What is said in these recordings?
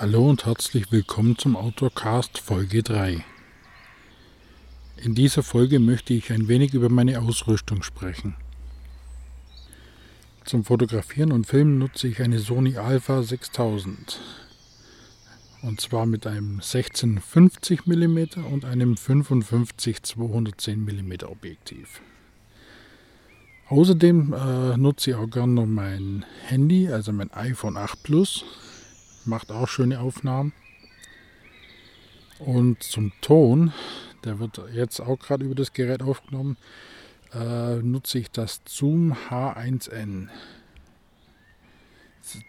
Hallo und herzlich willkommen zum Outdoorcast Folge 3. In dieser Folge möchte ich ein wenig über meine Ausrüstung sprechen. Zum Fotografieren und Filmen nutze ich eine Sony Alpha 6000 und zwar mit einem 1650 mm und einem 55 210 mm Objektiv. Außerdem äh, nutze ich auch gerne noch mein Handy, also mein iPhone 8 Plus. Macht auch schöne Aufnahmen. Und zum Ton, der wird jetzt auch gerade über das Gerät aufgenommen, äh, nutze ich das Zoom H1N.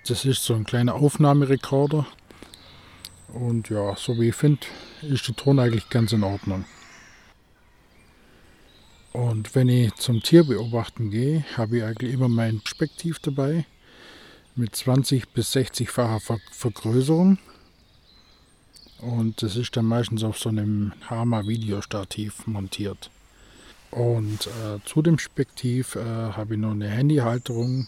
Das ist so ein kleiner Aufnahmerekorder. Und ja, so wie ich finde, ist der Ton eigentlich ganz in Ordnung. Und wenn ich zum Tier beobachten gehe, habe ich eigentlich immer mein Spektiv dabei mit 20 bis 60-facher Ver Vergrößerung. Und das ist dann meistens auf so einem Hama Videostativ montiert. Und äh, zu dem Spektiv äh, habe ich noch eine Handyhalterung,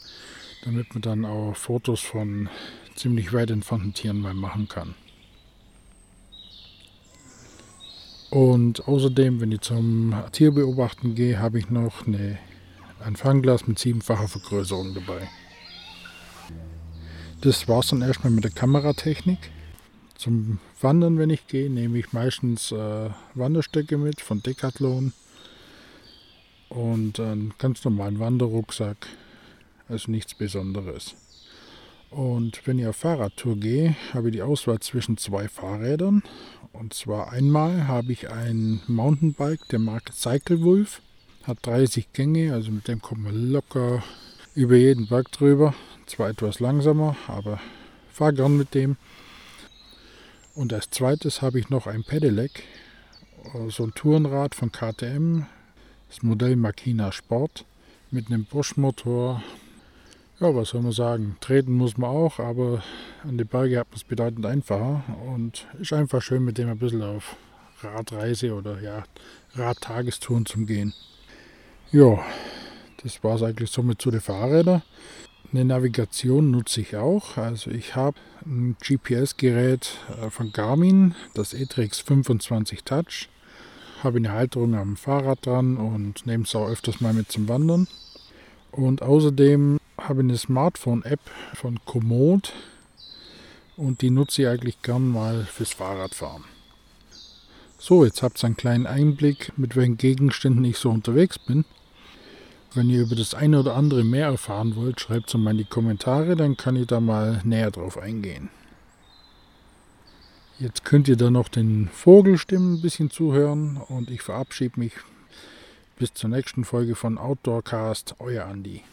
damit man dann auch Fotos von ziemlich weit entfernten Tieren mal machen kann. Und außerdem, wenn ich zum Tierbeobachten gehe, habe ich noch eine, ein Fangglas mit siebenfacher Vergrößerung dabei. Das war es dann erstmal mit der Kameratechnik. Zum Wandern, wenn ich gehe, nehme ich meistens äh, Wanderstöcke mit von Decathlon und einen ganz normalen Wanderrucksack. Also nichts Besonderes. Und wenn ich auf Fahrradtour gehe, habe ich die Auswahl zwischen zwei Fahrrädern. Und zwar einmal habe ich ein Mountainbike der Marke Cycle Wolf. Hat 30 Gänge, also mit dem kommt man locker über jeden Berg drüber. Zwar etwas langsamer, aber fahre gern mit dem. Und als zweites habe ich noch ein Pedelec, so ein Tourenrad von KTM, das Modell Makina Sport mit einem Bosch-Motor, ja, was soll man sagen? Treten muss man auch, aber an die Berge hat man es bedeutend einfacher und ist einfach schön, mit dem ein bisschen auf Radreise oder ja, Radtagestouren zum Gehen. Ja, das war es eigentlich somit zu den Fahrrädern. Eine Navigation nutze ich auch. Also ich habe ein GPS-Gerät äh, von Garmin, das Etrex 25 Touch. Habe eine Halterung am Fahrrad dran und nehme es auch öfters mal mit zum Wandern. Und außerdem habe eine Smartphone-App von Komoot und die nutze ich eigentlich gern mal fürs Fahrradfahren. So, jetzt habt ihr einen kleinen Einblick, mit welchen Gegenständen ich so unterwegs bin. Wenn ihr über das eine oder andere mehr erfahren wollt, schreibt es mal in die Kommentare, dann kann ich da mal näher drauf eingehen. Jetzt könnt ihr da noch den Vogelstimmen ein bisschen zuhören und ich verabschiede mich bis zur nächsten Folge von Outdoorcast, euer Andi.